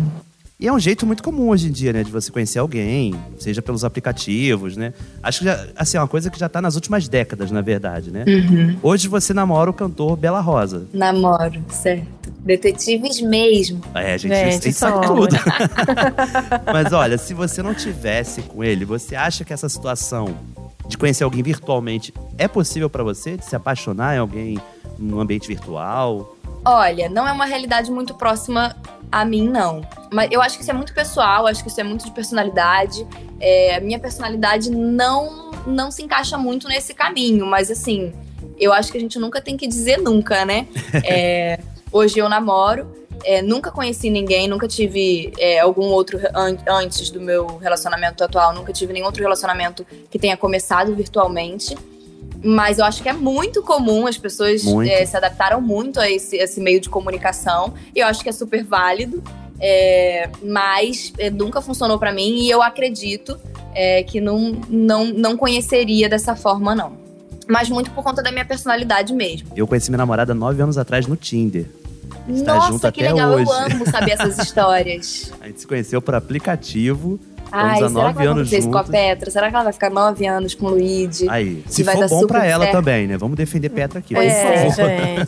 E é um jeito muito comum hoje em dia, né? De você conhecer alguém, seja pelos aplicativos, né? Acho que, já, assim, é uma coisa que já tá nas últimas décadas, na verdade, né? Uhum. Hoje você namora o cantor Bela Rosa. Namoro, certo. Detetives mesmo. É, gente, Gente, a gente sabe tudo. Mas olha, se você não tivesse com ele, você acha que essa situação de conhecer alguém virtualmente é possível pra você? De se apaixonar em alguém num ambiente virtual? Olha, não é uma realidade muito próxima A mim, não. Mas eu acho que isso é muito pessoal, acho que isso é muito de personalidade. É, a minha personalidade não, não se encaixa muito nesse caminho, mas assim, eu acho que a gente nunca tem que dizer nunca, né? É, hoje eu namoro, é, nunca conheci ninguém, nunca tive é, algum outro an antes do meu relacionamento atual, nunca tive nenhum outro relacionamento que tenha começado virtualmente. Mas eu acho que é muito comum, as pessoas é, se adaptaram muito a esse, esse, meio de comunicação. E eu acho que é super válido. É, mas é, nunca funcionou para mim e eu acredito é, que não, não, não conheceria dessa forma, não. Mas muito por conta da minha personalidade mesmo. Eu conheci minha namorada nove anos atrás no Tinder. Está Nossa, que legal, hoje. eu amo saber essas histórias. A gente se conheceu por aplicativo. Ai, Estamos há será que nove ela vai anos acontecer isso com a juntos. Petra? Será que ela vai ficar nove anos com o Luigi? Aí, se vai for dar bom pra ela certo. também, né? Vamos defender Petra aqui. Pois por é, favor.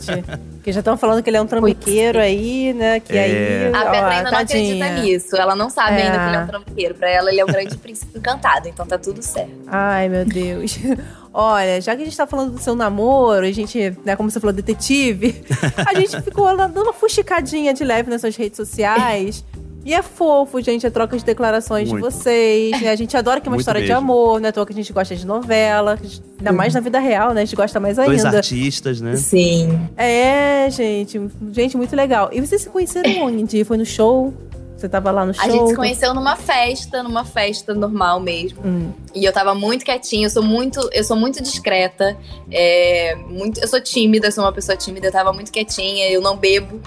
gente. Porque já estão falando que ele é um trambiqueiro aí, né? Que É. aí. A ó, Petra ainda não tadinha. acredita nisso. Ela não sabe É. ainda que ele é um trambiqueiro. Pra ela, ele é o grande príncipe encantado. Então tá tudo certo. Ai, meu Deus. Olha, já que a gente tá falando do seu namoro, a gente, né, como você falou, detetive, a gente ficou dando uma fuxicadinha de leve nas suas redes sociais. E é fofo, gente, a troca de declarações Muito. de vocês. né? A gente adora que é uma Muito história de amor, né? À toa que a gente gosta de novela, gente- ainda mais na vida real, né? A gente gosta mais Dois ainda. artistas, né? Sim. É, gente, gente, muito legal. E vocês se conheceram onde? Foi no show? Você tava lá no show? A gente se conheceu numa festa, numa festa normal mesmo. Hum. E eu tava muito quietinha, eu sou muito, eu sou muito discreta, é, muito, eu sou tímida, eu sou uma pessoa tímida, eu tava muito quietinha, eu não bebo.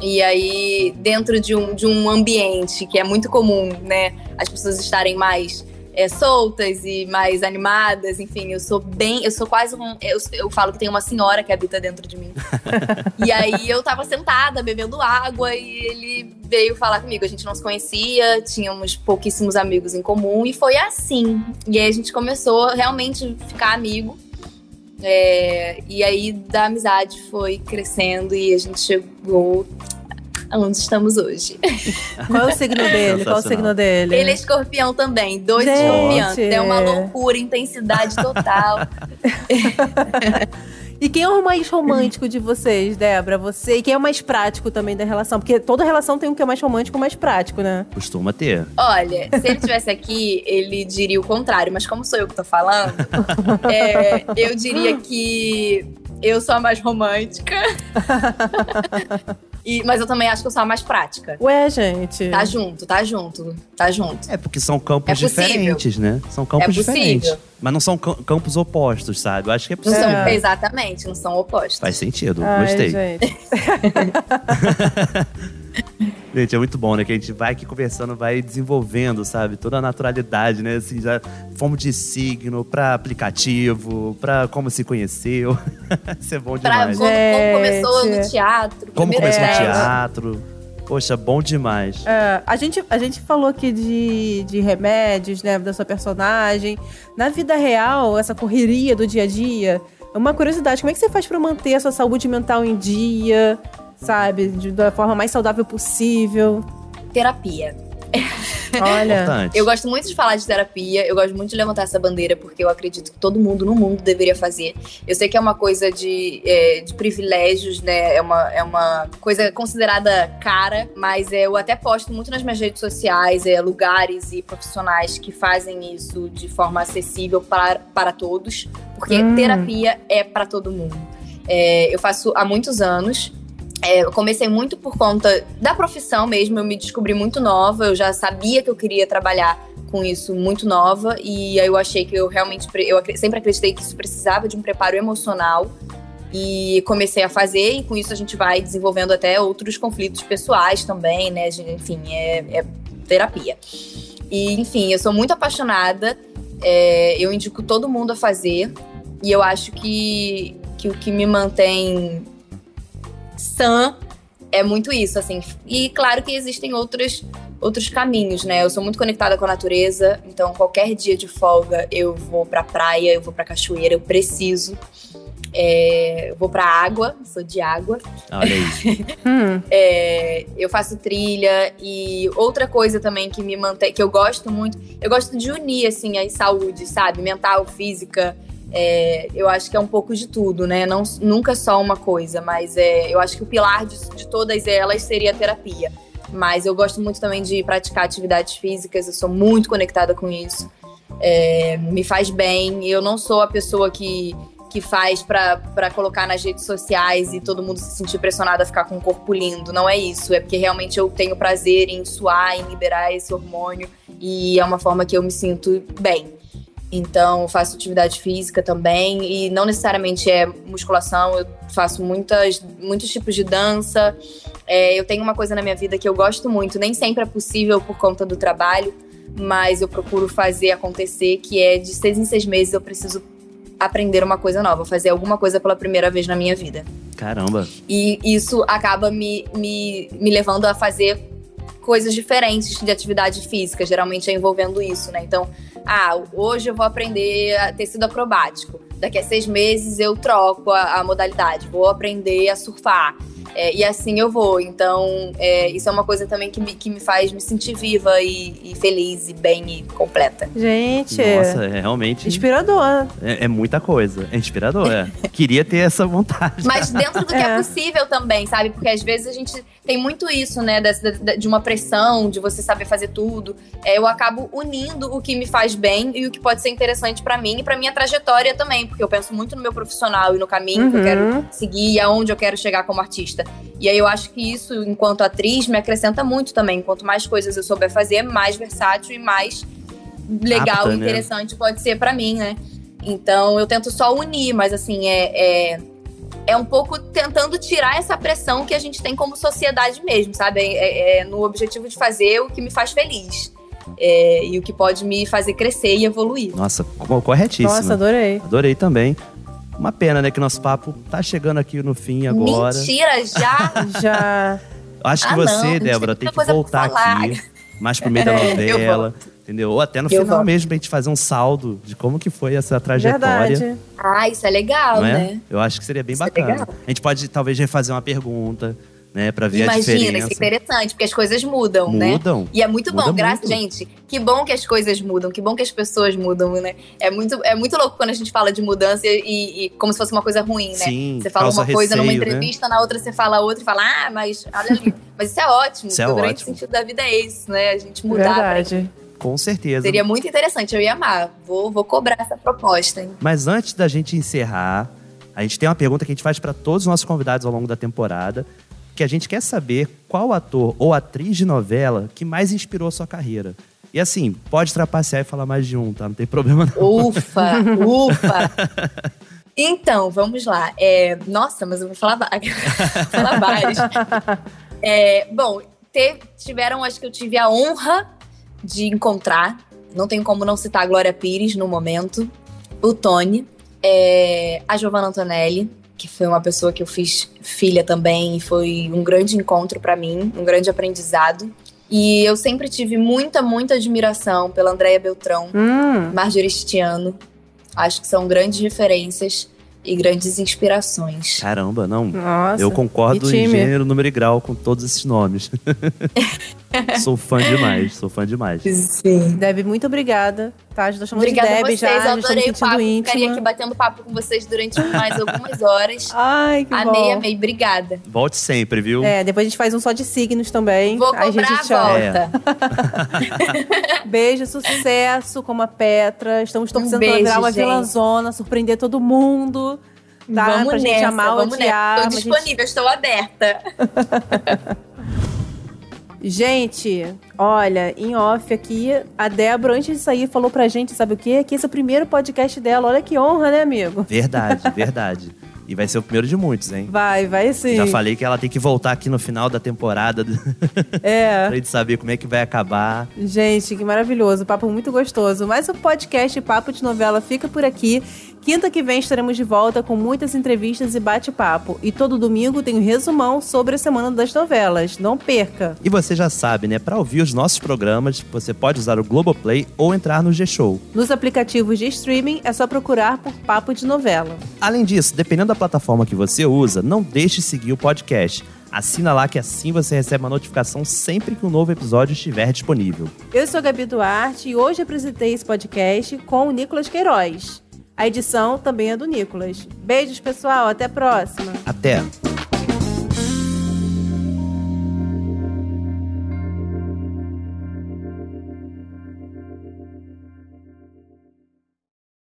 E aí, dentro de um, de um ambiente que é muito comum, né? As pessoas estarem mais é, soltas e mais animadas, enfim, eu sou bem, eu sou quase um. Eu, eu falo que tem uma senhora que habita dentro de mim. e aí eu tava sentada, bebendo água, e ele veio falar comigo. A gente não se conhecia, tínhamos pouquíssimos amigos em comum, e foi assim. E aí a gente começou realmente a ficar amigo. É, e aí da amizade foi crescendo e a gente chegou aonde estamos hoje. Qual é o signo dele? Qual é o signo dele? Ele é escorpião também, dois escorpiões. É uma loucura, intensidade total. E quem é o mais romântico de vocês, Débora? Você? E quem é o mais prático também da relação? Porque toda relação tem um que é mais romântico e um mais prático, né? Costuma ter. Olha, se ele estivesse aqui, ele diria o contrário, mas como sou eu que tô falando, é, eu diria que eu sou a mais romântica. E- mas eu também acho que eu sou a mais prática. Ué, gente. Tá junto, tá junto, tá junto. É porque são campos É diferentes, né? São campos É possível. diferentes. Mas não são cam- campos opostos, sabe? Eu acho que é Não possível. são, É. exatamente, não são opostos. Faz sentido, Ai, gostei. gente. Gente, é muito bom, né? Que a gente vai aqui conversando, vai desenvolvendo, sabe? Toda a naturalidade, né? Assim, já fomos de signo pra aplicativo, pra como se conheceu. Isso é bom Pra demais. como, como começou no teatro. Como começou no teatro. Poxa, bom demais. É, a, gente, a gente falou aqui de, de remédios, né? Da sua personagem. Na vida real, essa correria do dia a dia, é uma curiosidade. Como é que você faz pra manter a sua saúde mental em dia? Sabe? De- da forma mais saudável possível. Terapia. Olha. Importante. Eu gosto muito de falar de terapia, eu gosto muito de levantar essa bandeira, porque eu acredito que todo mundo no mundo deveria fazer. Eu sei que é uma coisa de, é, de privilégios, né? É uma, é uma coisa considerada cara, mas é, eu até posto muito nas minhas redes sociais é, lugares e profissionais que fazem isso de forma acessível para, para todos, porque Hum. terapia é para todo mundo. É, eu faço há muitos anos. É, eu comecei muito por conta da profissão mesmo, eu me descobri muito nova, eu já sabia que eu queria trabalhar com isso muito nova, e aí eu achei que eu realmente, eu sempre acreditei que isso precisava de um preparo emocional, e comecei a fazer, e com isso a gente vai desenvolvendo até outros conflitos pessoais também, né, enfim, é, é terapia. E, enfim, eu sou muito apaixonada, é, eu indico todo mundo a fazer, e eu acho que, que o que me mantém sã é muito isso, assim. E claro que existem outros, outros caminhos, né? Eu sou muito conectada com a natureza, então qualquer dia de folga eu vou pra praia, eu vou pra cachoeira, eu preciso. É, eu vou pra água, sou de água. Olha. Hum. É, eu faço trilha e outra coisa também que me mantém, que eu gosto muito, eu gosto de unir assim a saúde, sabe, mental, física. É, eu acho que é um pouco de tudo, né? Não, nunca só uma coisa, mas é, eu acho que o pilar de, de todas elas seria a terapia. Mas eu gosto muito também de praticar atividades físicas, eu sou muito conectada com isso. É, me faz bem. Eu não sou a pessoa que, que faz para colocar nas redes sociais e todo mundo se sentir pressionado a ficar com um corpo lindo. Não é isso. É porque realmente eu tenho prazer em suar, em liberar esse hormônio. E é uma forma que eu me sinto bem. Então, eu faço atividade física também, e não necessariamente é musculação, eu faço muitas, muitos tipos de dança. É, eu tenho uma coisa na minha vida que eu gosto muito, nem sempre é possível por conta do trabalho, mas eu procuro fazer acontecer, que é de seis em seis meses eu preciso aprender uma coisa nova, fazer alguma coisa pela primeira vez na minha vida. Caramba. E isso acaba me, me, me levando a fazer coisas diferentes de atividade física, geralmente é envolvendo isso, né? Então, ah, hoje eu vou aprender a tecido acrobático. Daqui a seis meses eu troco a, a modalidade, vou aprender a surfar. É, e assim eu vou. Então, é, isso é uma coisa também que me, que me faz me sentir viva e, e feliz, e bem e completa. Gente. Nossa, é realmente. Inspirador. É, é muita coisa. É inspirador, é. Queria ter essa vontade. Mas dentro do que é. é possível também, sabe? Porque às vezes a gente tem muito isso, né? De, de uma pressão, de você saber fazer tudo. É, eu acabo unindo o que me faz bem e o que pode ser interessante para mim e para minha trajetória também, porque eu penso muito no meu profissional e no caminho uhum. que eu quero uhum. seguir e aonde eu quero chegar como artista. E aí eu acho que isso, enquanto atriz, me acrescenta muito também. Quanto mais coisas eu souber fazer, mais versátil e mais legal e né? interessante pode ser para mim, né? Então eu tento só unir, mas assim, é, é, é, um pouco tentando tirar essa pressão que a gente tem como sociedade mesmo, sabe? É, é, é no objetivo de fazer o que me faz feliz. É, e o que pode me fazer crescer e evoluir. Nossa, corretíssimo. Nossa, adorei. Adorei também. Uma pena, né, que nosso papo tá chegando aqui no fim agora. Mentira, já? já. Acho que ah, você, não, Débora, tem que voltar aqui mais pro meio da é, novela. Entendeu? Ou até no eu final mesmo, pra gente fazer um saldo de como que foi essa trajetória. Verdade. Ah, isso é legal, é? né? Eu acho que seria bem isso é bacana. É a gente pode talvez refazer uma pergunta né? Pra ver Imagina, a diferença. isso é interessante, porque as coisas mudam, mudam né? Mudam. E é muito bom, graças, gente. Que bom que as coisas mudam, que bom que as pessoas mudam, né? É muito, é muito louco quando a gente fala de mudança e, e como se fosse uma coisa ruim, né? Sim, você fala uma receio, coisa numa né? entrevista, né? na outra você fala outra e fala, ah, mas olha ali. mas isso é ótimo, isso é o grande ótimo. sentido da vida é isso, né? A gente mudar. Verdade. Com certeza. Seria muito interessante, eu ia amar. Vou, vou cobrar essa proposta. Hein? Mas antes da gente encerrar, a gente tem uma pergunta que a gente faz para todos os nossos convidados ao longo da temporada que a gente quer saber qual ator ou atriz de novela que mais inspirou a sua carreira. E assim, pode trapacear e falar mais de um, tá? Não tem problema não. Ufa, ufa. Então, vamos lá. É, nossa, mas eu vou falar, falar vários. É, bom, te, tiveram, acho que eu tive a honra de encontrar. Não tem como não citar a Glória Pires no momento. O Tony. É, a Giovanna Antonelli que foi uma pessoa que eu fiz filha também, e foi um grande encontro para mim, um grande aprendizado. E eu sempre tive muita, muita admiração pela Andréia Beltrão, hum. Marjorie Stiano. Acho que são grandes referências e grandes inspirações. Caramba, não. Nossa, eu concordo em gênero, número e grau com todos esses nomes. sou fã demais, sou fã demais. Sim. Deb, muito obrigada. Tá, já tô chamando Obrigada de Deb a vocês, já, eu já adorei o papo. íntima. Ficaria aqui batendo papo com vocês durante mais algumas horas. Ai, que amei, bom. Amei, amei. Obrigada. Volte sempre, viu? É, depois a gente faz um só de signos também. Vou cobrar a, gente a volta. É. Beijo, sucesso como a Petra. Estamos torcendo um beijo, pra virar uma gente. vilãzona, surpreender todo mundo. Tá? Vamos pra nessa, gente amar, vamos odiar. nessa. Estou disponível, gente... estou aberta. Gente, olha, em off aqui, a Débora, antes de sair, falou pra gente, sabe o quê? Que esse é o primeiro podcast dela. Olha que honra, né, amigo? Verdade, verdade. E vai ser o primeiro de muitos, hein? Vai, vai sim. Já falei que ela tem que voltar aqui no final da temporada. É. pra gente saber como é que vai acabar. Gente, que maravilhoso. Papo muito gostoso. Mas o podcast Papo de Novela fica por aqui. Quinta que vem estaremos de volta com muitas entrevistas e bate-papo. E todo domingo tem um resumão sobre a semana das novelas. Não perca! E você já sabe, né? Para ouvir os nossos programas, você pode usar o Globoplay ou entrar no G-Show. Nos aplicativos de streaming é só procurar por Papo de Novela. Além disso, dependendo da plataforma que você usa, não deixe de seguir o podcast. Assina lá que assim você recebe uma notificação sempre que um novo episódio estiver disponível. Eu sou a Gabi Duarte e hoje apresentei esse podcast com o Nicolas Queiroz. A edição também é do Nicolas. Beijos, pessoal. Até a próxima. Até.